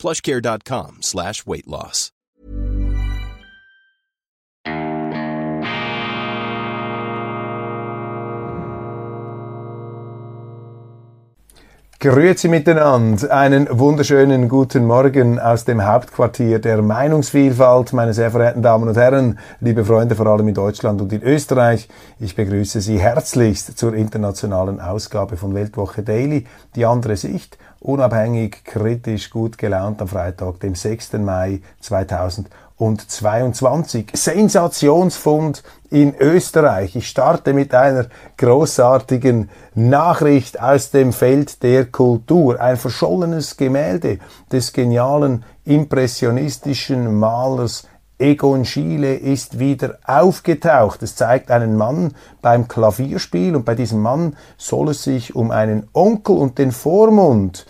plushcare.com slash weight loss. Grüezi miteinander. Einen wunderschönen guten Morgen aus dem Hauptquartier der Meinungsvielfalt, meine sehr verehrten Damen und Herren, liebe Freunde vor allem in Deutschland und in Österreich. Ich begrüße Sie herzlichst zur internationalen Ausgabe von Weltwoche Daily, die andere Sicht, unabhängig, kritisch, gut gelaunt am Freitag, dem 6. Mai 2020 und 22. Sensationsfund in Österreich. Ich starte mit einer großartigen Nachricht aus dem Feld der Kultur. Ein verschollenes Gemälde des genialen impressionistischen Malers Egon Schiele ist wieder aufgetaucht. Es zeigt einen Mann beim Klavierspiel und bei diesem Mann soll es sich um einen Onkel und den Vormund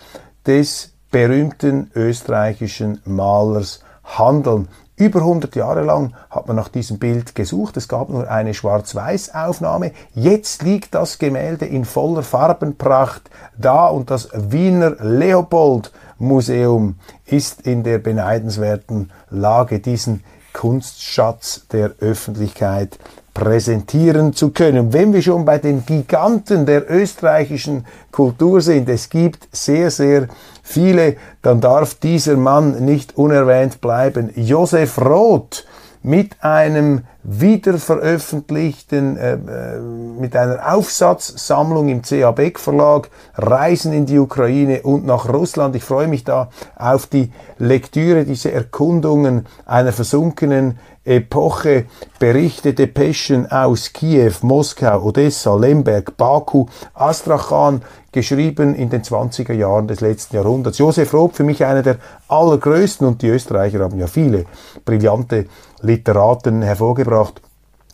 des berühmten österreichischen Malers handeln. Über 100 Jahre lang hat man nach diesem Bild gesucht. Es gab nur eine Schwarz-Weiß-Aufnahme. Jetzt liegt das Gemälde in voller Farbenpracht da und das Wiener Leopold Museum ist in der beneidenswerten Lage, diesen Kunstschatz der Öffentlichkeit präsentieren zu können. Wenn wir schon bei den Giganten der österreichischen Kultur sind, es gibt sehr, sehr viele, dann darf dieser Mann nicht unerwähnt bleiben. Josef Roth mit einem wiederveröffentlichten, äh, äh, mit einer Aufsatzsammlung im CA Beck Verlag, Reisen in die Ukraine und nach Russland. Ich freue mich da auf die Lektüre dieser Erkundungen einer versunkenen Epoche, Berichte, Depeschen aus Kiew, Moskau, Odessa, Lemberg, Baku, Astrachan, geschrieben in den 20er Jahren des letzten Jahrhunderts. Josef Roth, für mich einer der allergrößten, und die Österreicher haben ja viele brillante Literaten hervorgebracht.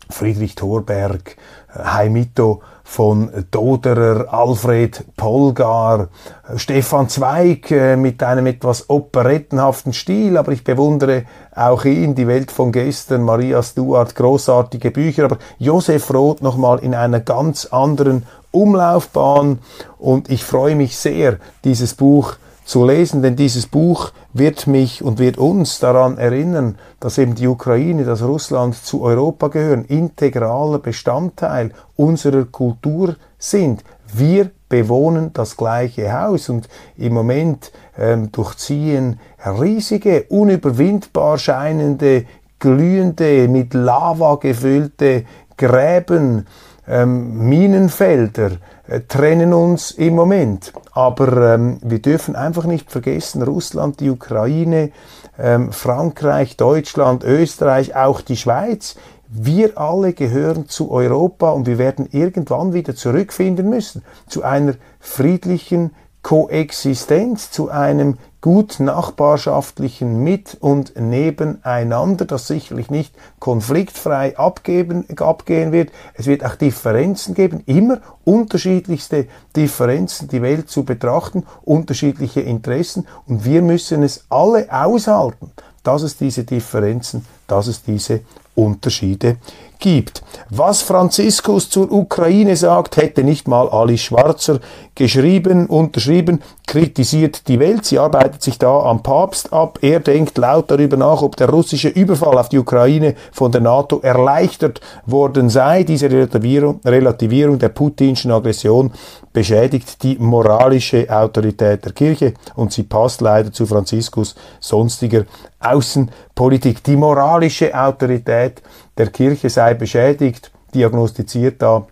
Friedrich Thorberg, Heimito von Doderer, Alfred Polgar, Stefan Zweig äh, mit einem etwas operettenhaften Stil, aber ich bewundere auch ihn, die Welt von gestern, Maria Stuart, großartige Bücher, aber Josef Roth nochmal in einer ganz anderen Umlaufbahn und ich freue mich sehr, dieses Buch zu lesen, denn dieses Buch wird mich und wird uns daran erinnern, dass eben die Ukraine, dass Russland zu Europa gehören, integraler Bestandteil unserer Kultur sind. Wir bewohnen das gleiche Haus und im Moment ähm, durchziehen riesige, unüberwindbar scheinende, glühende, mit Lava gefüllte Gräben, ähm, Minenfelder, äh, trennen uns im Moment. Aber ähm, wir dürfen einfach nicht vergessen, Russland, die Ukraine, ähm, Frankreich, Deutschland, Österreich, auch die Schweiz, wir alle gehören zu Europa und wir werden irgendwann wieder zurückfinden müssen zu einer friedlichen Koexistenz, zu einem gut nachbarschaftlichen Mit- und Nebeneinander, das sicherlich nicht konfliktfrei abgeben, abgehen wird. Es wird auch Differenzen geben, immer unterschiedlichste Differenzen, die Welt zu betrachten, unterschiedliche Interessen und wir müssen es alle aushalten, dass es diese Differenzen, dass es diese Unterschiede gibt. Was Franziskus zur Ukraine sagt, hätte nicht mal Alice Schwarzer geschrieben, unterschrieben, kritisiert die Welt. Sie arbeitet sich da am Papst ab. Er denkt laut darüber nach, ob der russische Überfall auf die Ukraine von der NATO erleichtert worden sei. Diese Relativierung, Relativierung der putinschen Aggression beschädigt die moralische Autorität der Kirche und sie passt leider zu Franziskus sonstiger Außenpolitik. Die moralische Autorität der Kirche sei beschädigt, diagnostiziert da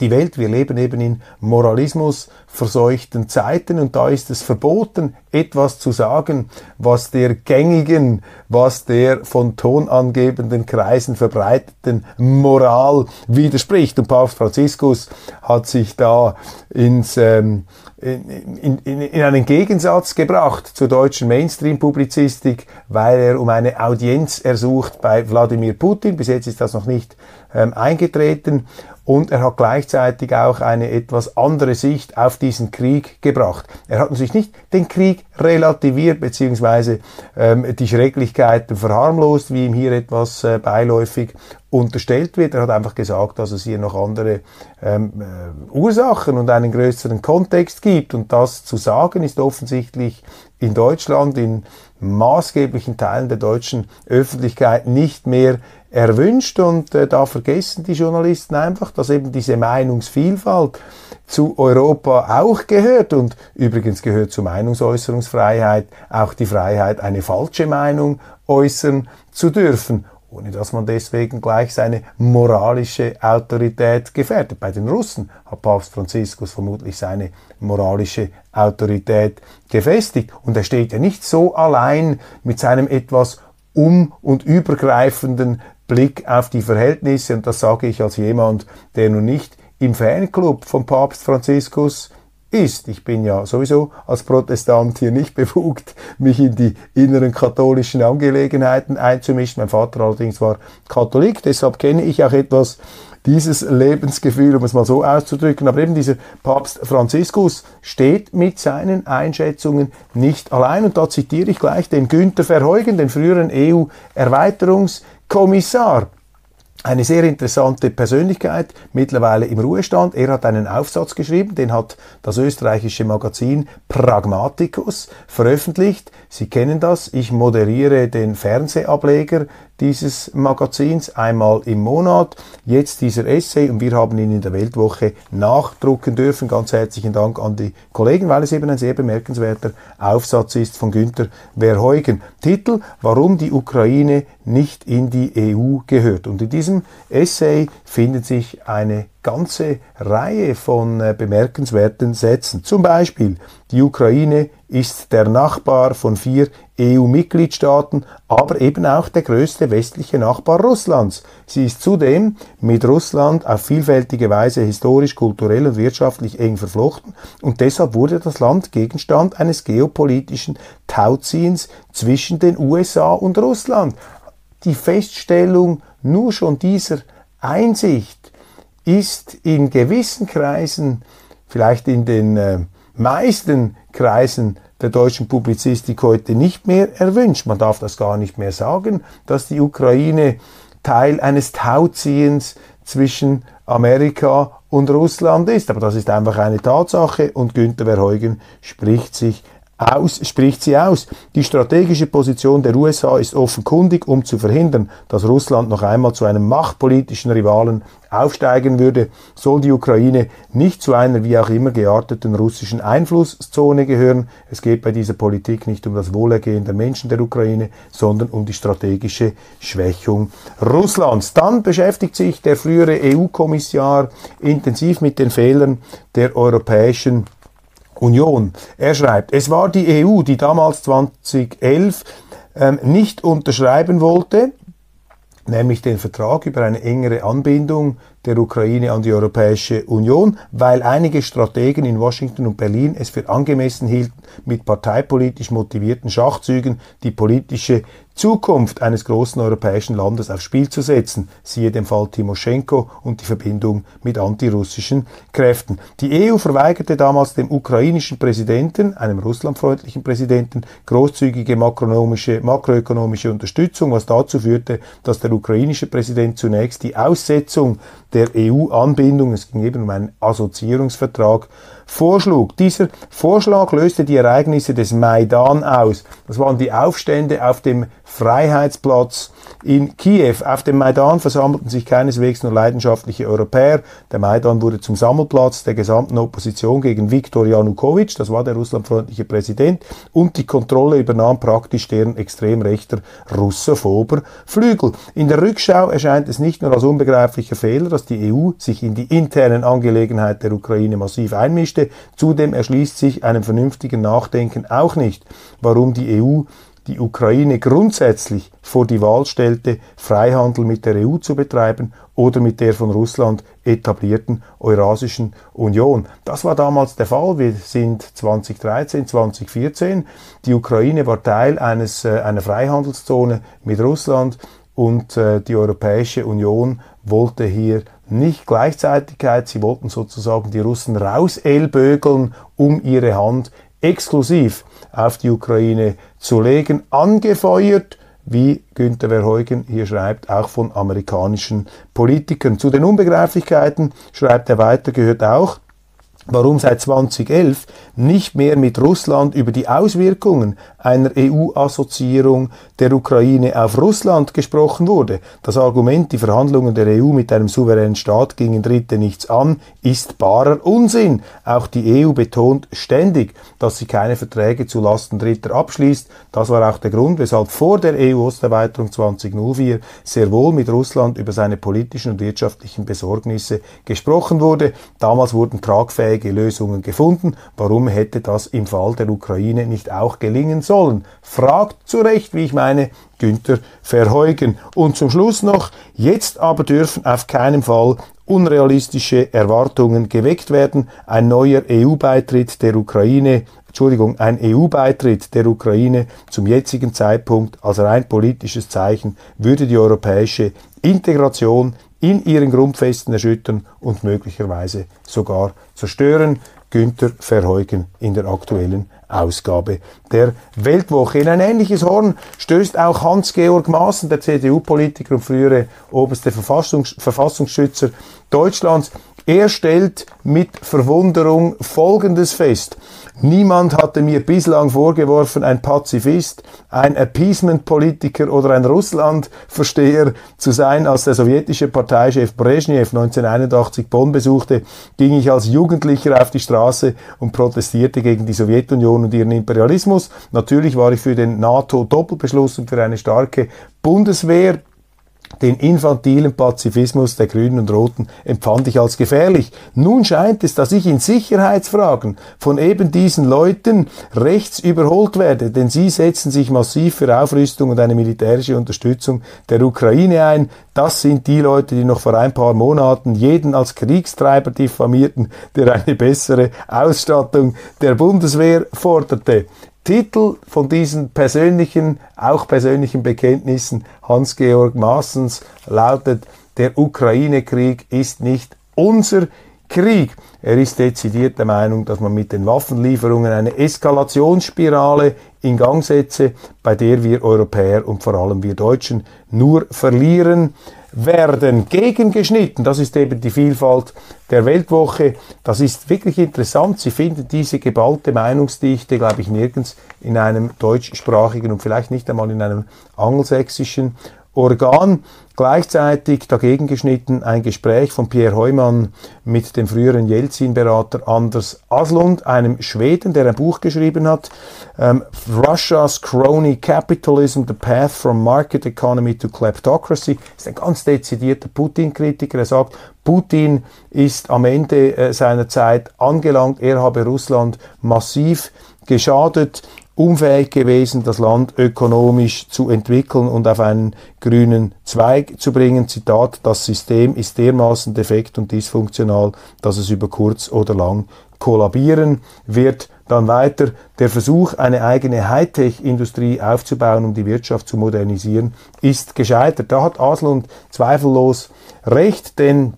die Welt. Wir leben eben in Moralismus, verseuchten Zeiten und da ist es verboten, etwas zu sagen, was der gängigen, was der von tonangebenden Kreisen verbreiteten Moral widerspricht. Und Papst Franziskus hat sich da ins, ähm, in, in, in einen Gegensatz gebracht zur deutschen Mainstream-Publizistik, weil er um eine Audienz ersucht bei Wladimir Putin. Bis jetzt ist das noch nicht ähm, eingetreten und er hat gleichzeitig auch eine etwas andere Sicht auf diesen Krieg gebracht. Er hat natürlich nicht den Krieg relativiert beziehungsweise ähm, die Schrecklichkeiten verharmlost, wie ihm hier etwas äh, beiläufig unterstellt wird. Er hat einfach gesagt, dass es hier noch andere ähm, äh, Ursachen und einen größeren Kontext gibt. Und das zu sagen ist offensichtlich in Deutschland, in maßgeblichen Teilen der deutschen Öffentlichkeit nicht mehr erwünscht und äh, da vergessen die Journalisten einfach, dass eben diese Meinungsvielfalt zu Europa auch gehört und übrigens gehört zur Meinungsäußerungsfreiheit auch die Freiheit, eine falsche Meinung äußern zu dürfen ohne dass man deswegen gleich seine moralische Autorität gefährdet. Bei den Russen hat Papst Franziskus vermutlich seine moralische Autorität gefestigt. Und er steht ja nicht so allein mit seinem etwas um- und übergreifenden Blick auf die Verhältnisse, und das sage ich als jemand, der nun nicht im Fanclub von Papst Franziskus ist. Ich bin ja sowieso als Protestant hier nicht befugt, mich in die inneren katholischen Angelegenheiten einzumischen. Mein Vater allerdings war Katholik, deshalb kenne ich auch etwas dieses Lebensgefühl, um es mal so auszudrücken. Aber eben dieser Papst Franziskus steht mit seinen Einschätzungen nicht allein. Und da zitiere ich gleich den Günther Verheugen, den früheren EU-Erweiterungskommissar eine sehr interessante Persönlichkeit, mittlerweile im Ruhestand. Er hat einen Aufsatz geschrieben, den hat das österreichische Magazin Pragmaticus veröffentlicht. Sie kennen das, ich moderiere den Fernsehableger dieses Magazins einmal im Monat. Jetzt dieser Essay und wir haben ihn in der Weltwoche nachdrucken dürfen. Ganz herzlichen Dank an die Kollegen, weil es eben ein sehr bemerkenswerter Aufsatz ist von Günther Verheugen. Titel, warum die Ukraine nicht in die EU gehört. Und in diesem Essay findet sich eine ganze Reihe von äh, bemerkenswerten Sätzen. Zum Beispiel, die Ukraine ist der Nachbar von vier EU-Mitgliedstaaten, aber eben auch der größte westliche Nachbar Russlands. Sie ist zudem mit Russland auf vielfältige Weise historisch, kulturell und wirtschaftlich eng verflochten und deshalb wurde das Land Gegenstand eines geopolitischen Tauziehens zwischen den USA und Russland. Die Feststellung nur schon dieser Einsicht ist in gewissen Kreisen, vielleicht in den äh, meisten Kreisen der deutschen Publizistik heute nicht mehr erwünscht. Man darf das gar nicht mehr sagen, dass die Ukraine Teil eines Tauziehens zwischen Amerika und Russland ist. Aber das ist einfach eine Tatsache und Günther Verheugen spricht sich aus, spricht sie aus. Die strategische Position der USA ist offenkundig, um zu verhindern, dass Russland noch einmal zu einem machtpolitischen Rivalen aufsteigen würde, soll die Ukraine nicht zu einer wie auch immer gearteten russischen Einflusszone gehören. Es geht bei dieser Politik nicht um das Wohlergehen der Menschen der Ukraine, sondern um die strategische Schwächung Russlands. Dann beschäftigt sich der frühere EU-Kommissar intensiv mit den Fehlern der europäischen Union. Er schreibt, es war die EU, die damals 2011 ähm, nicht unterschreiben wollte, nämlich den Vertrag über eine engere Anbindung der Ukraine an die Europäische Union, weil einige Strategen in Washington und Berlin es für angemessen hielten, mit parteipolitisch motivierten Schachzügen die politische Zukunft eines großen europäischen Landes aufs Spiel zu setzen, siehe den Fall Timoschenko und die Verbindung mit antirussischen Kräften. Die EU verweigerte damals dem ukrainischen Präsidenten, einem russlandfreundlichen Präsidenten, großzügige makroökonomische, makroökonomische Unterstützung, was dazu führte, dass der ukrainische Präsident zunächst die Aussetzung der EU-Anbindung, es ging eben um einen Assoziierungsvertrag, vorschlug. Dieser Vorschlag löste die Ereignisse des Maidan aus. Das waren die Aufstände auf dem Freiheitsplatz in Kiew. Auf dem Maidan versammelten sich keineswegs nur leidenschaftliche Europäer. Der Maidan wurde zum Sammelplatz der gesamten Opposition gegen Viktor Janukowitsch, das war der russlandfreundliche Präsident, und die Kontrolle übernahm praktisch deren extrem rechter russophober Flügel. In der Rückschau erscheint es nicht nur als unbegreiflicher Fehler, dass die EU sich in die internen Angelegenheiten der Ukraine massiv einmischte, Geschichte. Zudem erschließt sich einem vernünftigen Nachdenken auch nicht, warum die EU die Ukraine grundsätzlich vor die Wahl stellte, Freihandel mit der EU zu betreiben oder mit der von Russland etablierten Eurasischen Union. Das war damals der Fall. Wir sind 2013, 2014. Die Ukraine war Teil eines, äh, einer Freihandelszone mit Russland und äh, die Europäische Union wollte hier nicht Gleichzeitigkeit, sie wollten sozusagen die Russen rauselbögeln, um ihre Hand exklusiv auf die Ukraine zu legen, angefeuert, wie Günter Verheugen hier schreibt, auch von amerikanischen Politikern. Zu den Unbegreiflichkeiten schreibt er weiter, gehört auch, warum seit 2011 nicht mehr mit Russland über die Auswirkungen einer EU-Assoziierung der Ukraine auf Russland gesprochen wurde. Das Argument, die Verhandlungen der EU mit einem souveränen Staat gingen Dritte nichts an, ist barer Unsinn. Auch die EU betont ständig, dass sie keine Verträge zu Lasten Dritter abschließt. Das war auch der Grund, weshalb vor der EU-Osterweiterung 2004 sehr wohl mit Russland über seine politischen und wirtschaftlichen Besorgnisse gesprochen wurde. Damals wurden tragfähige Lösungen gefunden. Warum hätte das im Fall der Ukraine nicht auch gelingen sollen? Fragt zu Recht, wie ich meine, Günther Verheugen. Und zum Schluss noch, jetzt aber dürfen auf keinen Fall unrealistische Erwartungen geweckt werden. Ein neuer EU-Beitritt der Ukraine Entschuldigung, ein EU-Beitritt der Ukraine zum jetzigen Zeitpunkt als rein politisches Zeichen würde die europäische Integration in ihren Grundfesten erschüttern und möglicherweise sogar zerstören. Günther Verheugen in der aktuellen Ausgabe der Weltwoche. In ein ähnliches Horn stößt auch Hans-Georg Maaßen, der CDU-Politiker und frühere oberste Verfassungs Verfassungsschützer Deutschlands. Er stellt mit Verwunderung Folgendes fest. Niemand hatte mir bislang vorgeworfen, ein Pazifist, ein Appeasement-Politiker oder ein Russland-Versteher zu sein. Als der sowjetische Parteichef Brezhnev 1981 Bonn besuchte, ging ich als Jugendlicher auf die Straße und protestierte gegen die Sowjetunion und ihren Imperialismus. Natürlich war ich für den NATO-Doppelbeschluss und für eine starke Bundeswehr. Den infantilen Pazifismus der Grünen und Roten empfand ich als gefährlich. Nun scheint es, dass ich in Sicherheitsfragen von eben diesen Leuten rechts überholt werde, denn sie setzen sich massiv für Aufrüstung und eine militärische Unterstützung der Ukraine ein. Das sind die Leute, die noch vor ein paar Monaten jeden als Kriegstreiber diffamierten, der eine bessere Ausstattung der Bundeswehr forderte. Titel von diesen persönlichen, auch persönlichen Bekenntnissen Hans-Georg Maaßens lautet, der Ukraine-Krieg ist nicht unser Krieg. Er ist dezidiert der Meinung, dass man mit den Waffenlieferungen eine Eskalationsspirale in Gang setze, bei der wir Europäer und vor allem wir Deutschen nur verlieren werden gegengeschnitten. Das ist eben die Vielfalt der Weltwoche. Das ist wirklich interessant. Sie finden diese geballte Meinungsdichte, glaube ich, nirgends in einem deutschsprachigen und vielleicht nicht einmal in einem angelsächsischen Organ. Gleichzeitig dagegen geschnitten ein Gespräch von Pierre Heumann mit dem früheren Jelzin-Berater Anders Aslund, einem Schweden, der ein Buch geschrieben hat, ähm, Russia's Crony Capitalism, The Path from Market Economy to Kleptocracy. Ist ein ganz dezidierter Putin-Kritiker. Er sagt, Putin ist am Ende äh, seiner Zeit angelangt. Er habe Russland massiv geschadet unfähig gewesen, das Land ökonomisch zu entwickeln und auf einen grünen Zweig zu bringen. Zitat, das System ist dermaßen defekt und dysfunktional, dass es über kurz oder lang kollabieren wird. Dann weiter der Versuch, eine eigene Hightech-Industrie aufzubauen, um die Wirtschaft zu modernisieren, ist gescheitert. Da hat Aslund zweifellos recht, denn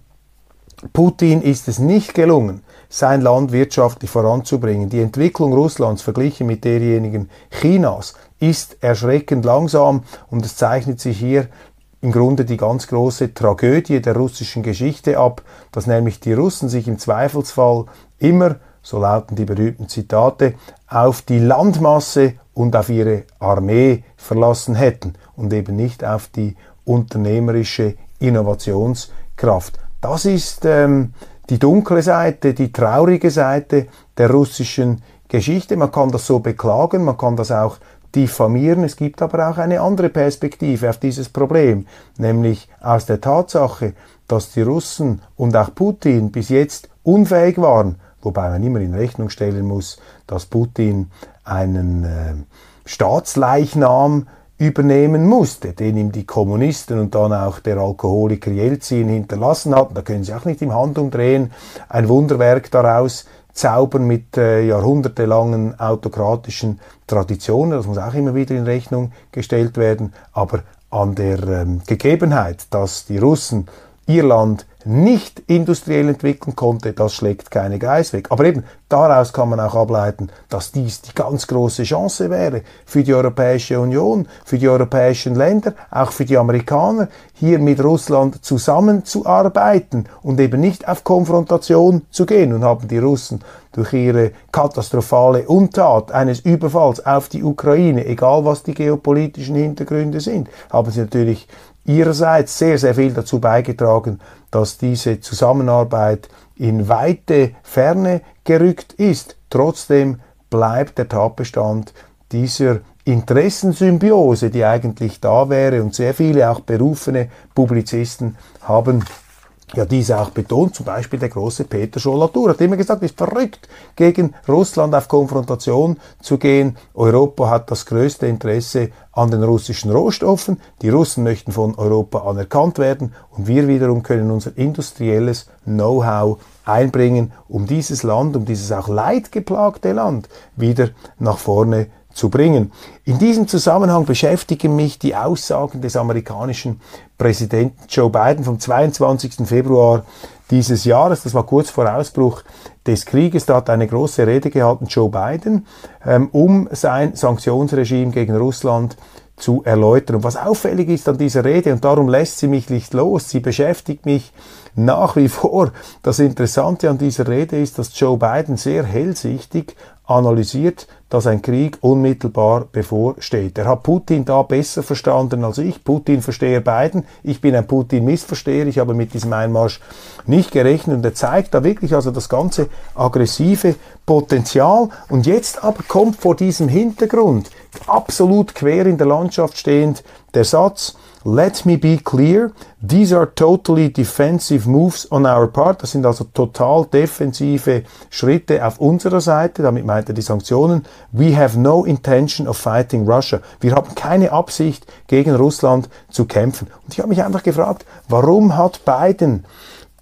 Putin ist es nicht gelungen, sein Land wirtschaftlich voranzubringen. Die Entwicklung Russlands verglichen mit derjenigen Chinas ist erschreckend langsam und es zeichnet sich hier im Grunde die ganz große Tragödie der russischen Geschichte ab, dass nämlich die Russen sich im Zweifelsfall immer, so lauten die berühmten Zitate, auf die Landmasse und auf ihre Armee verlassen hätten und eben nicht auf die unternehmerische Innovationskraft. Das ist ähm, die dunkle Seite, die traurige Seite der russischen Geschichte. Man kann das so beklagen, man kann das auch diffamieren. Es gibt aber auch eine andere Perspektive auf dieses Problem, nämlich aus der Tatsache, dass die Russen und auch Putin bis jetzt unfähig waren, wobei man immer in Rechnung stellen muss, dass Putin einen äh, Staatsleichnam übernehmen musste, den ihm die Kommunisten und dann auch der Alkoholiker Jelzin hinterlassen hatten. Da können Sie auch nicht im Handumdrehen ein Wunderwerk daraus zaubern mit äh, jahrhundertelangen autokratischen Traditionen. Das muss auch immer wieder in Rechnung gestellt werden. Aber an der ähm, Gegebenheit, dass die Russen ihr Land nicht industriell entwickeln konnte, das schlägt keine Geiß weg. Aber eben daraus kann man auch ableiten, dass dies die ganz große Chance wäre für die Europäische Union, für die europäischen Länder, auch für die Amerikaner, hier mit Russland zusammenzuarbeiten und eben nicht auf Konfrontation zu gehen. Und haben die Russen durch ihre katastrophale Untat eines Überfalls auf die Ukraine, egal was die geopolitischen Hintergründe sind, haben sie natürlich ihrerseits sehr, sehr viel dazu beigetragen, dass diese Zusammenarbeit in weite Ferne gerückt ist. Trotzdem bleibt der Tatbestand dieser Interessensymbiose, die eigentlich da wäre und sehr viele auch berufene Publizisten haben ja diese auch betont, zum Beispiel der große Peter Schollatur hat immer gesagt, es ist verrückt, gegen Russland auf Konfrontation zu gehen. Europa hat das größte Interesse an den russischen Rohstoffen. Die Russen möchten von Europa anerkannt werden und wir wiederum können unser industrielles Know-how einbringen, um dieses Land, um dieses auch leidgeplagte Land wieder nach vorne zu bringen. In diesem Zusammenhang beschäftigen mich die Aussagen des amerikanischen Präsidenten Joe Biden vom 22. Februar dieses Jahres. Das war kurz vor Ausbruch des Krieges. Da hat eine große Rede gehalten Joe Biden, ähm, um sein Sanktionsregime gegen Russland zu erläutern. Und was auffällig ist an dieser Rede, und darum lässt sie mich nicht los, sie beschäftigt mich nach wie vor. Das Interessante an dieser Rede ist, dass Joe Biden sehr hellsichtig analysiert, dass ein Krieg unmittelbar bevorsteht. Er hat Putin da besser verstanden als ich. Putin verstehe Biden. Ich bin ein Putin-Missversteher. Ich habe mit diesem Einmarsch nicht gerechnet und er zeigt da wirklich also das ganze aggressive Potenzial. Und jetzt aber kommt vor diesem Hintergrund absolut quer in der Landschaft stehend der Satz, Let me be clear, these are totally defensive moves on our part. Das sind also total defensive Schritte auf unserer Seite. Damit meint er die Sanktionen. We have no intention of fighting Russia. Wir haben keine Absicht, gegen Russland zu kämpfen. Und ich habe mich einfach gefragt, warum hat Biden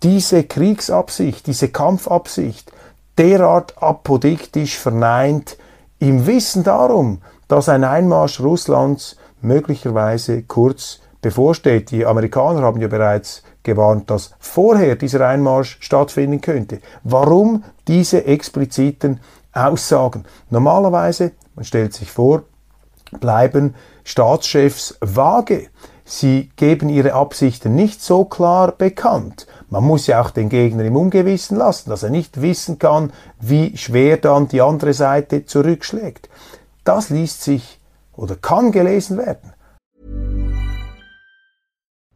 diese Kriegsabsicht, diese Kampfabsicht derart apodiktisch verneint, im Wissen darum, dass ein Einmarsch Russlands möglicherweise kurz bevorsteht. Die Amerikaner haben ja bereits gewarnt, dass vorher dieser Einmarsch stattfinden könnte. Warum diese expliziten Aussagen? Normalerweise, man stellt sich vor, bleiben Staatschefs vage. Sie geben ihre Absichten nicht so klar bekannt. Man muss ja auch den Gegner im Ungewissen lassen, dass er nicht wissen kann, wie schwer dann die andere Seite zurückschlägt. Das liest sich oder kann gelesen werden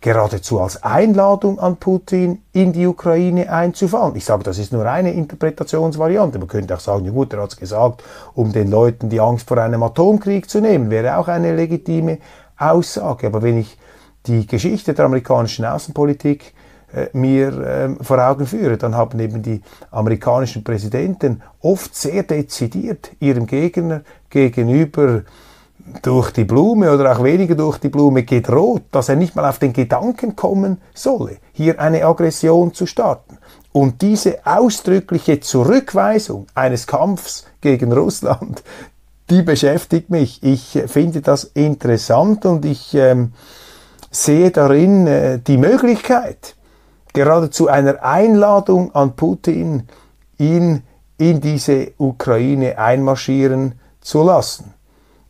geradezu als Einladung an Putin in die Ukraine einzufallen. Ich sage, das ist nur eine Interpretationsvariante. Man könnte auch sagen, ja gut, er hat es gesagt, um den Leuten die Angst vor einem Atomkrieg zu nehmen, wäre auch eine legitime Aussage. Aber wenn ich die Geschichte der amerikanischen Außenpolitik äh, mir äh, vor Augen führe, dann haben eben die amerikanischen Präsidenten oft sehr dezidiert ihrem Gegner gegenüber durch die Blume oder auch weniger durch die Blume gedroht, dass er nicht mal auf den Gedanken kommen solle, hier eine Aggression zu starten. Und diese ausdrückliche Zurückweisung eines Kampfs gegen Russland, die beschäftigt mich. Ich finde das interessant und ich ähm, sehe darin äh, die Möglichkeit, geradezu einer Einladung an Putin, ihn in diese Ukraine einmarschieren zu lassen.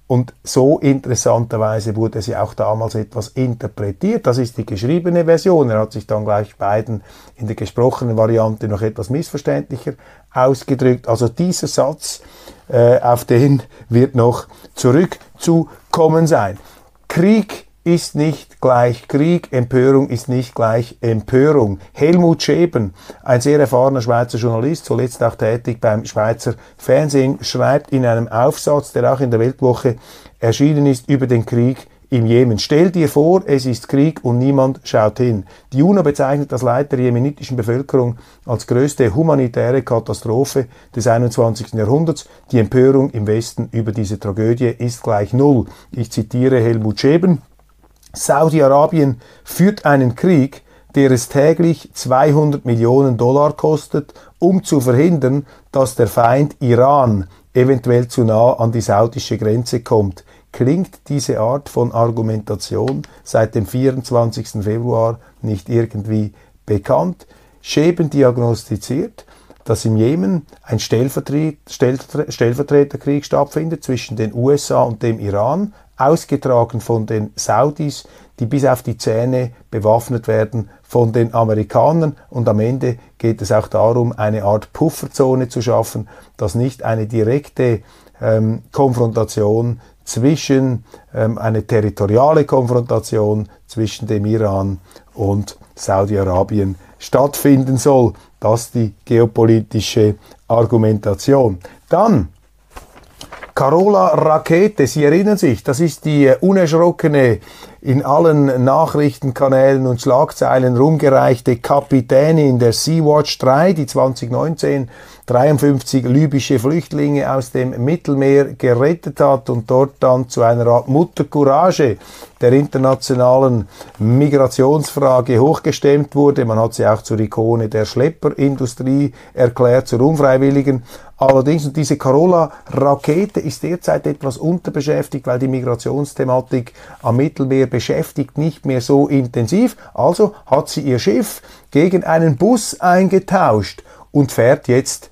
Und so interessanterweise wurde sie auch damals etwas interpretiert. Das ist die geschriebene Version. Er hat sich dann gleich beiden in der gesprochenen Variante noch etwas missverständlicher ausgedrückt. Also dieser Satz, äh, auf den wird noch zurückzukommen sein. Krieg ist nicht gleich Krieg, Empörung ist nicht gleich Empörung. Helmut Scheben, ein sehr erfahrener Schweizer Journalist, zuletzt auch tätig beim Schweizer Fernsehen, schreibt in einem Aufsatz, der auch in der Weltwoche erschienen ist, über den Krieg im Jemen. Stell dir vor, es ist Krieg und niemand schaut hin. Die UNO bezeichnet das Leid der jemenitischen Bevölkerung als größte humanitäre Katastrophe des 21. Jahrhunderts. Die Empörung im Westen über diese Tragödie ist gleich null. Ich zitiere Helmut Scheben. Saudi-Arabien führt einen Krieg, der es täglich 200 Millionen Dollar kostet, um zu verhindern, dass der Feind Iran eventuell zu nah an die saudische Grenze kommt. Klingt diese Art von Argumentation seit dem 24. Februar nicht irgendwie bekannt? Scheben diagnostiziert, dass im Jemen ein Stellvertreterkrieg stattfindet zwischen den USA und dem Iran, ausgetragen von den Saudis, die bis auf die Zähne bewaffnet werden von den Amerikanern. Und am Ende geht es auch darum, eine Art Pufferzone zu schaffen, dass nicht eine direkte ähm, Konfrontation zwischen, ähm, eine territoriale Konfrontation zwischen dem Iran und Saudi-Arabien stattfinden soll. Das die geopolitische Argumentation. Dann Carola Rakete, Sie erinnern sich, das ist die äh, unerschrockene, in allen Nachrichtenkanälen und Schlagzeilen rumgereichte Kapitänin der Sea-Watch 3, die 2019 53 libysche Flüchtlinge aus dem Mittelmeer gerettet hat und dort dann zu einer Art Muttercourage der internationalen Migrationsfrage hochgestemmt wurde. Man hat sie auch zur Ikone der Schlepperindustrie erklärt, zur Unfreiwilligen. Allerdings, und diese Carola-Rakete ist derzeit etwas unterbeschäftigt, weil die Migrationsthematik am Mittelmeer beschäftigt nicht mehr so intensiv. Also hat sie ihr Schiff gegen einen Bus eingetauscht und fährt jetzt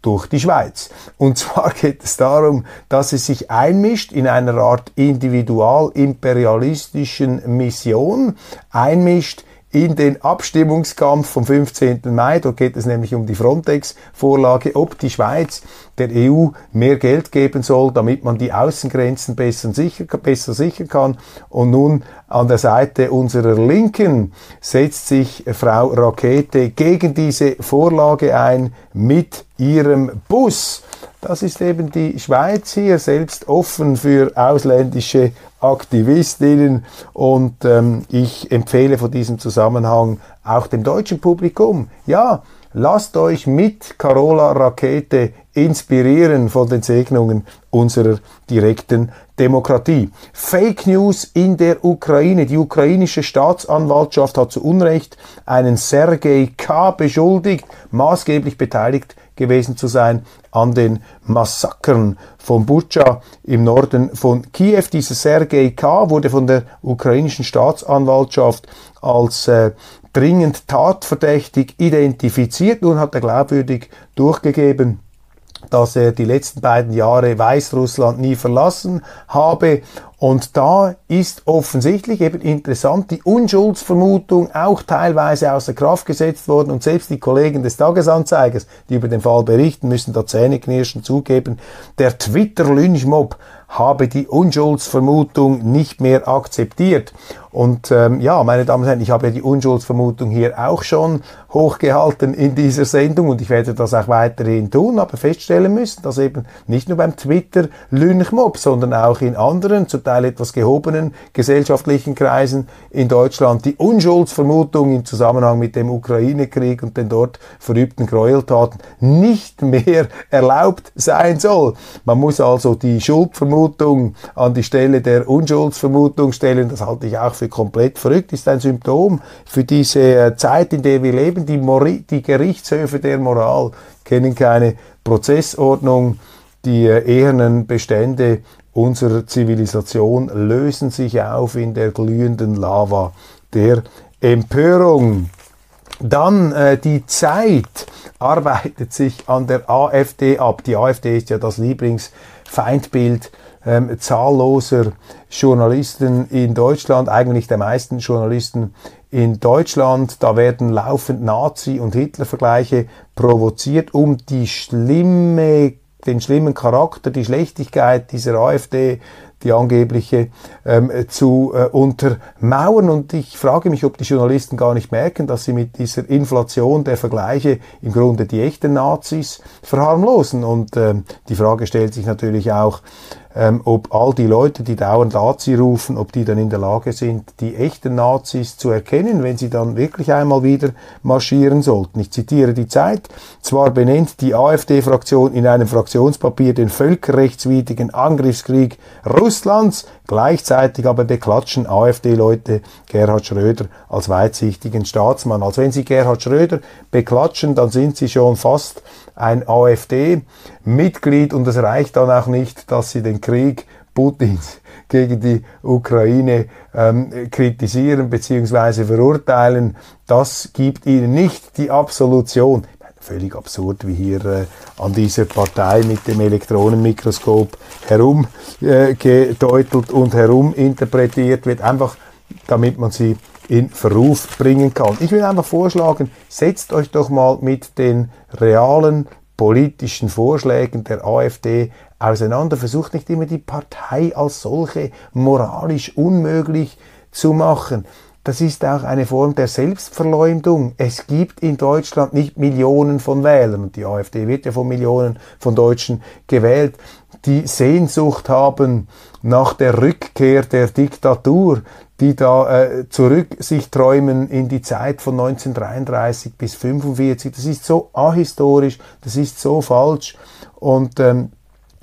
durch die Schweiz. Und zwar geht es darum, dass es sich einmischt in einer Art individual-imperialistischen Mission, einmischt in den Abstimmungskampf vom 15. Mai. Dort geht es nämlich um die Frontex-Vorlage, ob die Schweiz der EU mehr Geld geben soll, damit man die Außengrenzen besser, sicher, besser sichern kann. Und nun an der Seite unserer Linken setzt sich Frau Rakete gegen diese Vorlage ein mit ihrem Bus. Das ist eben die Schweiz hier selbst offen für ausländische Aktivistinnen und ähm, ich empfehle vor diesem Zusammenhang auch dem deutschen Publikum, ja, lasst euch mit Carola Rakete inspirieren von den Segnungen unserer direkten Demokratie. Fake News in der Ukraine. Die ukrainische Staatsanwaltschaft hat zu Unrecht einen Sergei K. beschuldigt, maßgeblich beteiligt gewesen zu sein an den Massakern von Bucha im Norden von Kiew. Dieser Sergei K. wurde von der ukrainischen Staatsanwaltschaft als äh, dringend tatverdächtig identifiziert. Nun hat er glaubwürdig durchgegeben, dass er die letzten beiden Jahre Weißrussland nie verlassen habe. Und da ist offensichtlich eben interessant die Unschuldsvermutung auch teilweise außer Kraft gesetzt worden und selbst die Kollegen des Tagesanzeigers, die über den Fall berichten, müssen da Zähneknirschen zugeben. Der Twitter-Lynchmob habe die Unschuldsvermutung nicht mehr akzeptiert. Und ähm, ja, meine Damen und Herren, ich habe ja die Unschuldsvermutung hier auch schon hochgehalten in dieser Sendung und ich werde das auch weiterhin tun, aber feststellen müssen, dass eben nicht nur beim Twitter-Lynchmob, sondern auch in anderen, zum Teil etwas gehobenen gesellschaftlichen Kreisen in Deutschland die Unschuldsvermutung im Zusammenhang mit dem Ukraine-Krieg und den dort verübten Gräueltaten nicht mehr erlaubt sein soll. Man muss also die Schuldvermutung an die Stelle der Unschuldsvermutung stellen. Das halte ich auch für komplett verrückt. Ist ein Symptom für diese äh, Zeit, in der wir leben. Die, Mori die Gerichtshöfe der Moral kennen keine Prozessordnung. Die äh, ehernen Bestände unserer Zivilisation lösen sich auf in der glühenden Lava der Empörung. Dann äh, die Zeit arbeitet sich an der AfD ab. Die AfD ist ja das Lieblingsfeindbild ähm, zahlloser Journalisten in Deutschland, eigentlich der meisten Journalisten in Deutschland. Da werden laufend Nazi- und Hitler-Vergleiche provoziert, um die schlimme den schlimmen Charakter, die Schlechtigkeit dieser AfD die angebliche, ähm, zu äh, untermauern. Und ich frage mich, ob die Journalisten gar nicht merken, dass sie mit dieser Inflation der Vergleiche im Grunde die echten Nazis verharmlosen. Und ähm, die Frage stellt sich natürlich auch, ähm, ob all die Leute, die dauernd Nazi rufen, ob die dann in der Lage sind, die echten Nazis zu erkennen, wenn sie dann wirklich einmal wieder marschieren sollten. Ich zitiere die Zeit. Zwar benennt die AfD-Fraktion in einem Fraktionspapier den völkerrechtswidrigen Angriffskrieg Russlands, gleichzeitig aber beklatschen AfD-Leute Gerhard Schröder als weitsichtigen Staatsmann. Als wenn sie Gerhard Schröder beklatschen, dann sind sie schon fast ein AfD-Mitglied und es reicht dann auch nicht, dass sie den Krieg Putins gegen die Ukraine ähm, kritisieren bzw. verurteilen. Das gibt ihnen nicht die Absolution. Völlig absurd, wie hier äh, an dieser Partei mit dem Elektronenmikroskop herumgedeutelt äh, und heruminterpretiert wird, einfach damit man sie in Verruf bringen kann. Ich will einfach vorschlagen, setzt euch doch mal mit den realen politischen Vorschlägen der AfD auseinander. Versucht nicht immer die Partei als solche moralisch unmöglich zu machen. Das ist auch eine Form der Selbstverleumdung. Es gibt in Deutschland nicht Millionen von Wählern, und die AfD wird ja von Millionen von Deutschen gewählt, die Sehnsucht haben nach der Rückkehr der Diktatur, die da äh, zurück sich träumen in die Zeit von 1933 bis 1945. Das ist so ahistorisch, das ist so falsch und ähm,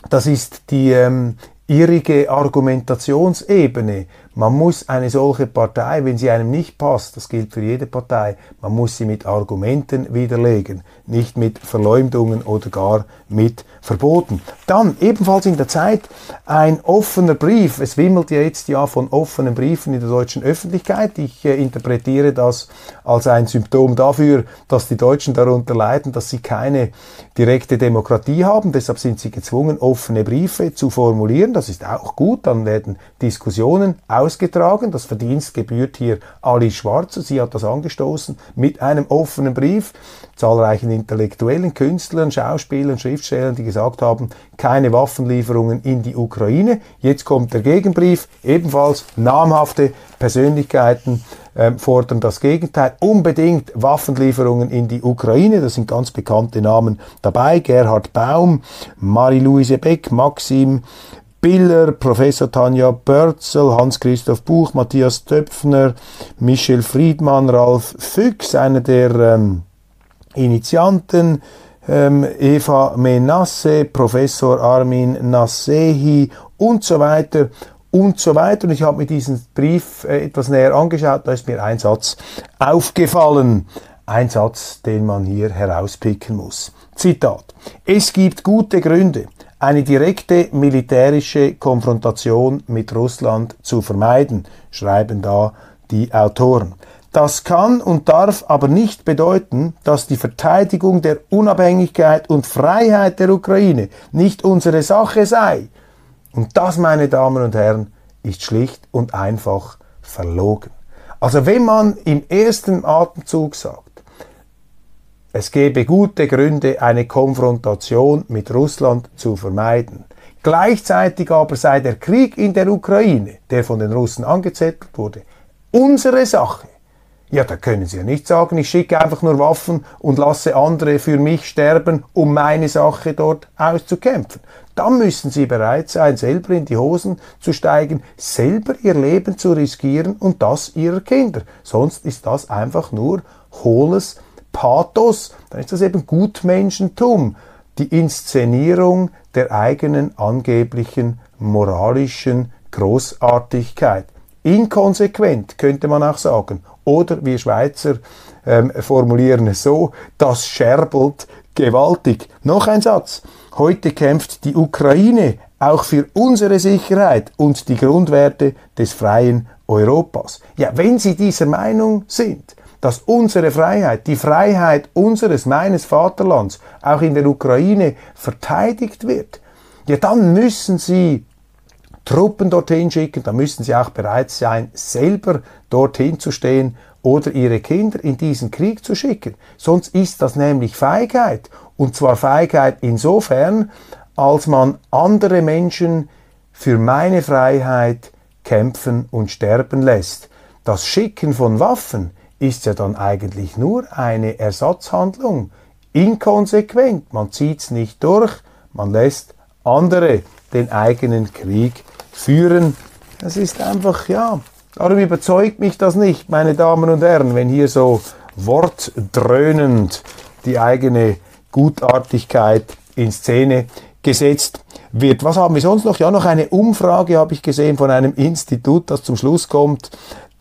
das ist die ähm, irrige Argumentationsebene. Man muss eine solche Partei, wenn sie einem nicht passt, das gilt für jede Partei, man muss sie mit Argumenten widerlegen, nicht mit Verleumdungen oder gar mit Verboten. Dann ebenfalls in der Zeit ein offener Brief. Es wimmelt ja jetzt ja von offenen Briefen in der deutschen Öffentlichkeit. Ich äh, interpretiere das als ein Symptom dafür, dass die Deutschen darunter leiden, dass sie keine direkte Demokratie haben. Deshalb sind sie gezwungen, offene Briefe zu formulieren. Das ist auch gut. Dann werden Diskussionen ausgetragen. Das Verdienst gebührt hier Alice Schwarzer. Sie hat das angestoßen mit einem offenen Brief. Zahlreichen intellektuellen Künstlern, Schauspielern, Schriftstellern, die gesagt haben, keine Waffenlieferungen in die Ukraine. Jetzt kommt der Gegenbrief, ebenfalls namhafte Persönlichkeiten äh, fordern das Gegenteil. Unbedingt Waffenlieferungen in die Ukraine. Das sind ganz bekannte Namen dabei. Gerhard Baum, Marie-Louise Beck, Maxim Biller, Professor Tanja Börzel, Hans-Christoph Buch, Matthias Töpfner, Michel Friedmann, Ralf Füchs, einer der ähm, Initianten, ähm, Eva Menasse, Professor Armin Nassehi und so weiter und so weiter. Und ich habe mir diesen Brief äh, etwas näher angeschaut, da ist mir ein Satz aufgefallen. Ein Satz, den man hier herauspicken muss. Zitat. Es gibt gute Gründe, eine direkte militärische Konfrontation mit Russland zu vermeiden, schreiben da die Autoren. Das kann und darf aber nicht bedeuten, dass die Verteidigung der Unabhängigkeit und Freiheit der Ukraine nicht unsere Sache sei. Und das, meine Damen und Herren, ist schlicht und einfach verlogen. Also wenn man im ersten Atemzug sagt, es gäbe gute Gründe, eine Konfrontation mit Russland zu vermeiden. Gleichzeitig aber sei der Krieg in der Ukraine, der von den Russen angezettelt wurde, unsere Sache. Ja, da können Sie ja nicht sagen, ich schicke einfach nur Waffen und lasse andere für mich sterben, um meine Sache dort auszukämpfen. Dann müssen Sie bereit sein, selber in die Hosen zu steigen, selber Ihr Leben zu riskieren und das Ihrer Kinder. Sonst ist das einfach nur hohles Pathos. Dann ist das eben Gutmenschentum, die Inszenierung der eigenen angeblichen moralischen Großartigkeit. Inkonsequent könnte man auch sagen. Oder wir Schweizer ähm, formulieren es so, das scherbelt gewaltig. Noch ein Satz. Heute kämpft die Ukraine auch für unsere Sicherheit und die Grundwerte des freien Europas. Ja, wenn Sie dieser Meinung sind, dass unsere Freiheit, die Freiheit unseres, meines Vaterlands, auch in der Ukraine verteidigt wird, ja, dann müssen Sie Truppen dorthin schicken, dann müssen sie auch bereit sein, selber dorthin zu stehen oder ihre Kinder in diesen Krieg zu schicken. Sonst ist das nämlich Feigheit. Und zwar Feigheit insofern, als man andere Menschen für meine Freiheit kämpfen und sterben lässt. Das Schicken von Waffen ist ja dann eigentlich nur eine Ersatzhandlung. Inkonsequent, man zieht's nicht durch, man lässt andere den eigenen Krieg führen. Das ist einfach, ja, darum überzeugt mich das nicht, meine Damen und Herren, wenn hier so wortdröhnend die eigene Gutartigkeit in Szene gesetzt wird. Was haben wir sonst noch? Ja, noch eine Umfrage habe ich gesehen von einem Institut, das zum Schluss kommt,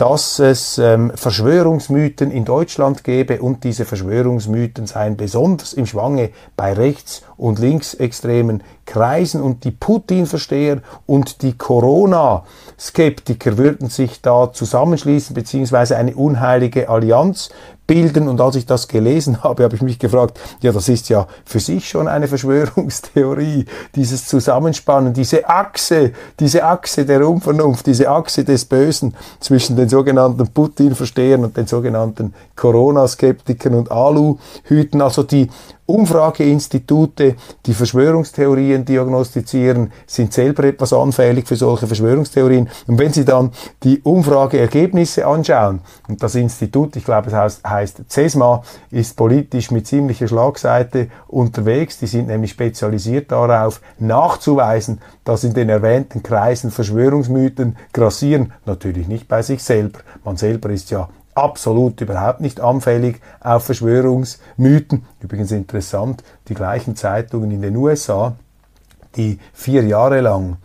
dass es ähm, Verschwörungsmythen in Deutschland gäbe und diese Verschwörungsmythen seien besonders im Schwange bei rechts- und linksextremen Kreisen und die Putin-Versteher und die Corona-Skeptiker würden sich da zusammenschließen beziehungsweise eine unheilige Allianz bilden. Und als ich das gelesen habe, habe ich mich gefragt, ja, das ist ja für sich schon eine Verschwörungstheorie, dieses Zusammenspannen, diese Achse, diese Achse der Unvernunft, diese Achse des Bösen zwischen den sogenannten Putin-Verstehern und den sogenannten Corona-Skeptikern und Alu-Hüten, also die Umfrageinstitute, die Verschwörungstheorien diagnostizieren, sind selber etwas anfällig für solche Verschwörungstheorien. Und wenn Sie dann die Umfrageergebnisse anschauen, und das Institut, ich glaube es heißt, CESMA, ist politisch mit ziemlicher Schlagseite unterwegs, die sind nämlich spezialisiert darauf, nachzuweisen, dass in den erwähnten Kreisen Verschwörungsmythen grassieren, natürlich nicht bei sich selber. Man selber ist ja absolut überhaupt nicht anfällig auf Verschwörungsmythen. Übrigens interessant, die gleichen Zeitungen in den USA, die vier Jahre lang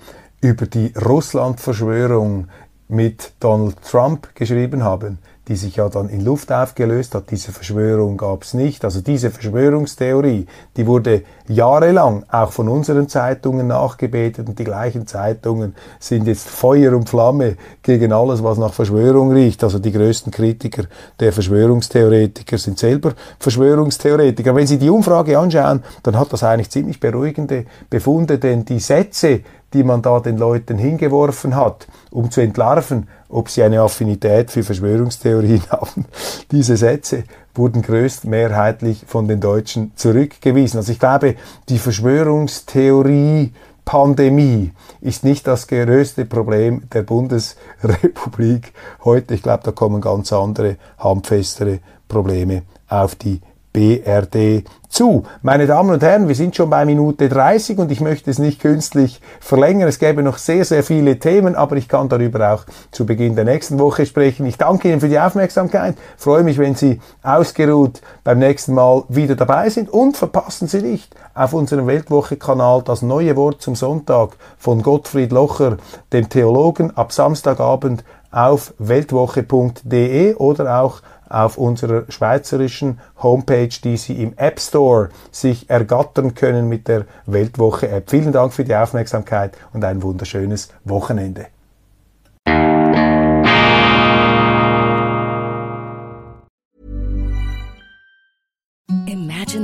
über die Russland-Verschwörung mit Donald Trump geschrieben haben, die sich ja dann in Luft aufgelöst hat. Diese Verschwörung gab es nicht. Also diese Verschwörungstheorie, die wurde jahrelang auch von unseren Zeitungen nachgebetet und die gleichen Zeitungen sind jetzt Feuer und Flamme gegen alles, was nach Verschwörung riecht. Also die größten Kritiker der Verschwörungstheoretiker sind selber Verschwörungstheoretiker. Wenn Sie die Umfrage anschauen, dann hat das eigentlich ziemlich beruhigende Befunde, denn die Sätze, die man da den Leuten hingeworfen hat, um zu entlarven, ob sie eine Affinität für Verschwörungstheorien haben. Diese Sätze wurden größtmehrheitlich von den Deutschen zurückgewiesen. Also ich glaube, die Verschwörungstheorie Pandemie ist nicht das größte Problem der Bundesrepublik heute. Ich glaube, da kommen ganz andere, handfestere Probleme auf die BRD zu. Meine Damen und Herren, wir sind schon bei Minute 30 und ich möchte es nicht künstlich verlängern. Es gäbe noch sehr, sehr viele Themen, aber ich kann darüber auch zu Beginn der nächsten Woche sprechen. Ich danke Ihnen für die Aufmerksamkeit, freue mich, wenn Sie ausgeruht beim nächsten Mal wieder dabei sind und verpassen Sie nicht auf unserem Weltwoche-Kanal das neue Wort zum Sonntag von Gottfried Locher, dem Theologen, ab Samstagabend auf weltwoche.de oder auch auf unserer schweizerischen Homepage, die Sie im App Store sich ergattern können mit der Weltwoche App. Vielen Dank für die Aufmerksamkeit und ein wunderschönes Wochenende.